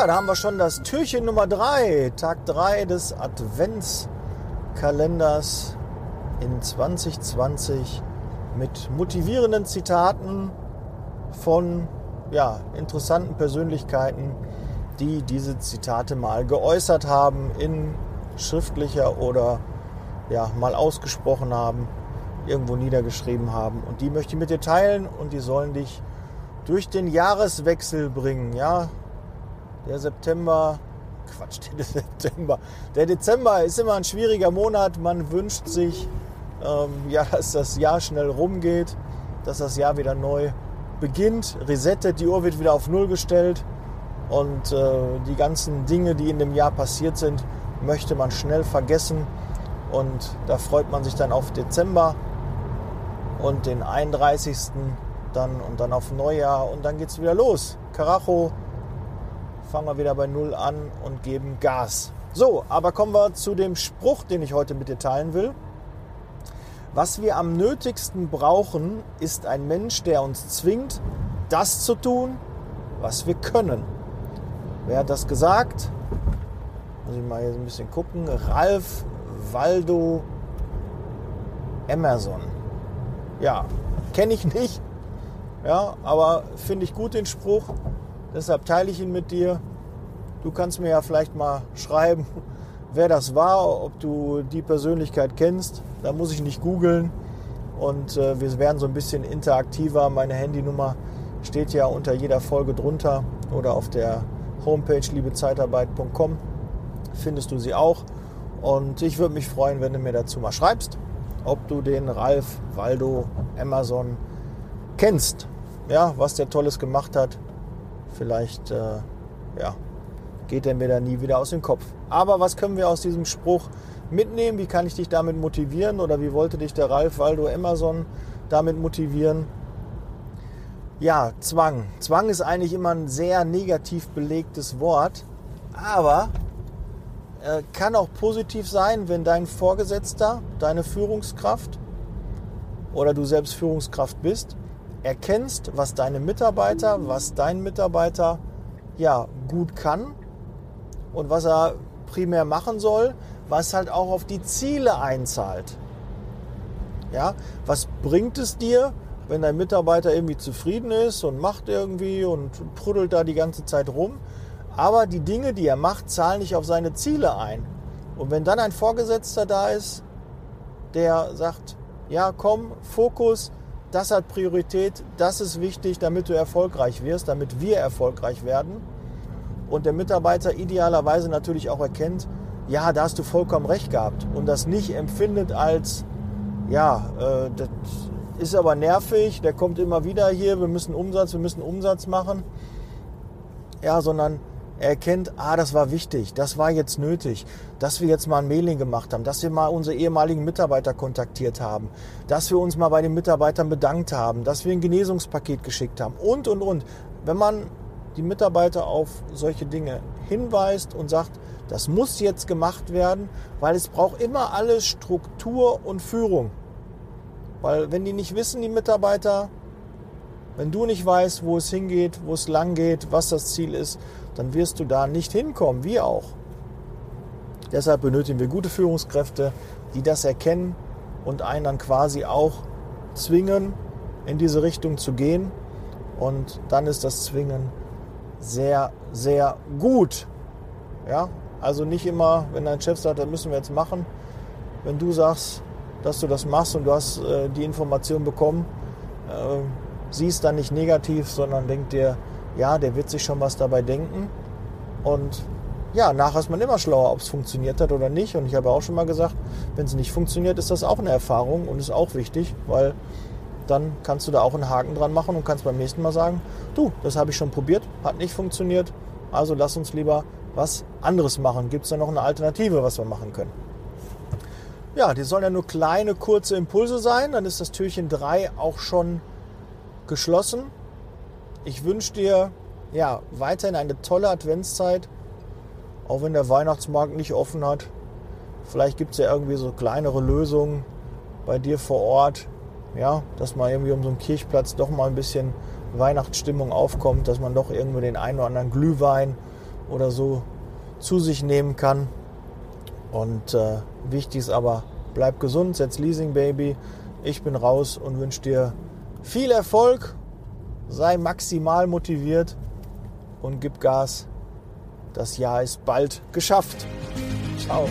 Ja, da haben wir schon das Türchen Nummer 3, Tag 3 des Adventskalenders in 2020 mit motivierenden Zitaten von ja, interessanten Persönlichkeiten, die diese Zitate mal geäußert haben in schriftlicher oder ja, mal ausgesprochen haben, irgendwo niedergeschrieben haben. Und die möchte ich mit dir teilen und die sollen dich durch den Jahreswechsel bringen. Ja, der September, Quatsch, der September. Der Dezember ist immer ein schwieriger Monat. Man wünscht sich, ähm, ja, dass das Jahr schnell rumgeht, dass das Jahr wieder neu beginnt, resettet, die Uhr wird wieder auf Null gestellt und äh, die ganzen Dinge, die in dem Jahr passiert sind, möchte man schnell vergessen. Und da freut man sich dann auf Dezember und den 31. dann und dann auf Neujahr und dann geht es wieder los. Karacho, fangen wir wieder bei Null an und geben Gas. So, aber kommen wir zu dem Spruch, den ich heute mit dir teilen will. Was wir am nötigsten brauchen, ist ein Mensch, der uns zwingt, das zu tun, was wir können. Wer hat das gesagt? Muss ich mal hier ein bisschen gucken. Ralf Waldo Emerson. Ja, kenne ich nicht. Ja, aber finde ich gut den Spruch. Deshalb teile ich ihn mit dir. Du kannst mir ja vielleicht mal schreiben, wer das war, ob du die Persönlichkeit kennst. Da muss ich nicht googeln. Und äh, wir werden so ein bisschen interaktiver. Meine Handynummer steht ja unter jeder Folge drunter oder auf der Homepage liebezeitarbeit.com findest du sie auch. Und ich würde mich freuen, wenn du mir dazu mal schreibst, ob du den Ralf Waldo Amazon kennst. Ja, was der Tolles gemacht hat. Vielleicht, äh, ja, geht er mir da nie wieder aus dem Kopf. Aber was können wir aus diesem Spruch mitnehmen? Wie kann ich dich damit motivieren? Oder wie wollte dich der Ralf Waldo Amazon damit motivieren? Ja, Zwang. Zwang ist eigentlich immer ein sehr negativ belegtes Wort, aber äh, kann auch positiv sein, wenn dein Vorgesetzter, deine Führungskraft oder du selbst Führungskraft bist, erkennst, was deine Mitarbeiter, was dein Mitarbeiter ja gut kann und was er primär machen soll, was halt auch auf die Ziele einzahlt. Ja, was bringt es dir, wenn dein Mitarbeiter irgendwie zufrieden ist und macht irgendwie und prüdelt da die ganze Zeit rum? Aber die Dinge, die er macht, zahlen nicht auf seine Ziele ein. Und wenn dann ein Vorgesetzter da ist, der sagt, ja, komm, Fokus, das hat Priorität, das ist wichtig, damit du erfolgreich wirst, damit wir erfolgreich werden. Und der Mitarbeiter idealerweise natürlich auch erkennt, ja, da hast du vollkommen recht gehabt. Und das nicht empfindet als, ja, äh, das ist aber nervig, der kommt immer wieder hier, wir müssen Umsatz, wir müssen Umsatz machen. Ja, sondern er erkennt, ah, das war wichtig, das war jetzt nötig, dass wir jetzt mal ein Mailing gemacht haben, dass wir mal unsere ehemaligen Mitarbeiter kontaktiert haben, dass wir uns mal bei den Mitarbeitern bedankt haben, dass wir ein Genesungspaket geschickt haben und, und, und. Wenn man die Mitarbeiter auf solche Dinge hinweist und sagt, das muss jetzt gemacht werden, weil es braucht immer alles Struktur und Führung. Weil wenn die nicht wissen, die Mitarbeiter, wenn du nicht weißt, wo es hingeht, wo es lang geht, was das Ziel ist, dann wirst du da nicht hinkommen, wir auch. Deshalb benötigen wir gute Führungskräfte, die das erkennen und einen dann quasi auch zwingen, in diese Richtung zu gehen. Und dann ist das Zwingen sehr, sehr gut. Ja, also nicht immer, wenn dein Chef sagt, das müssen wir jetzt machen. Wenn du sagst, dass du das machst und du hast äh, die Information bekommen, äh, siehst dann nicht negativ, sondern denk dir, ja, der wird sich schon was dabei denken. Und ja, nachher ist man immer schlauer, ob es funktioniert hat oder nicht. Und ich habe auch schon mal gesagt, wenn es nicht funktioniert, ist das auch eine Erfahrung und ist auch wichtig, weil dann kannst du da auch einen Haken dran machen und kannst beim nächsten Mal sagen, du, das habe ich schon probiert, hat nicht funktioniert, also lass uns lieber was anderes machen. Gibt es da noch eine Alternative, was wir machen können? Ja, die sollen ja nur kleine, kurze Impulse sein, dann ist das Türchen 3 auch schon geschlossen. Ich wünsche dir ja, weiterhin eine tolle Adventszeit, auch wenn der Weihnachtsmarkt nicht offen hat. Vielleicht gibt es ja irgendwie so kleinere Lösungen bei dir vor Ort, ja, dass man irgendwie um so einen Kirchplatz doch mal ein bisschen Weihnachtsstimmung aufkommt, dass man doch irgendwie den einen oder anderen Glühwein oder so zu sich nehmen kann. Und äh, wichtig ist aber, bleib gesund, setz Leasing Baby. Ich bin raus und wünsche dir viel Erfolg. Sei maximal motiviert und gib Gas. Das Jahr ist bald geschafft. Ciao.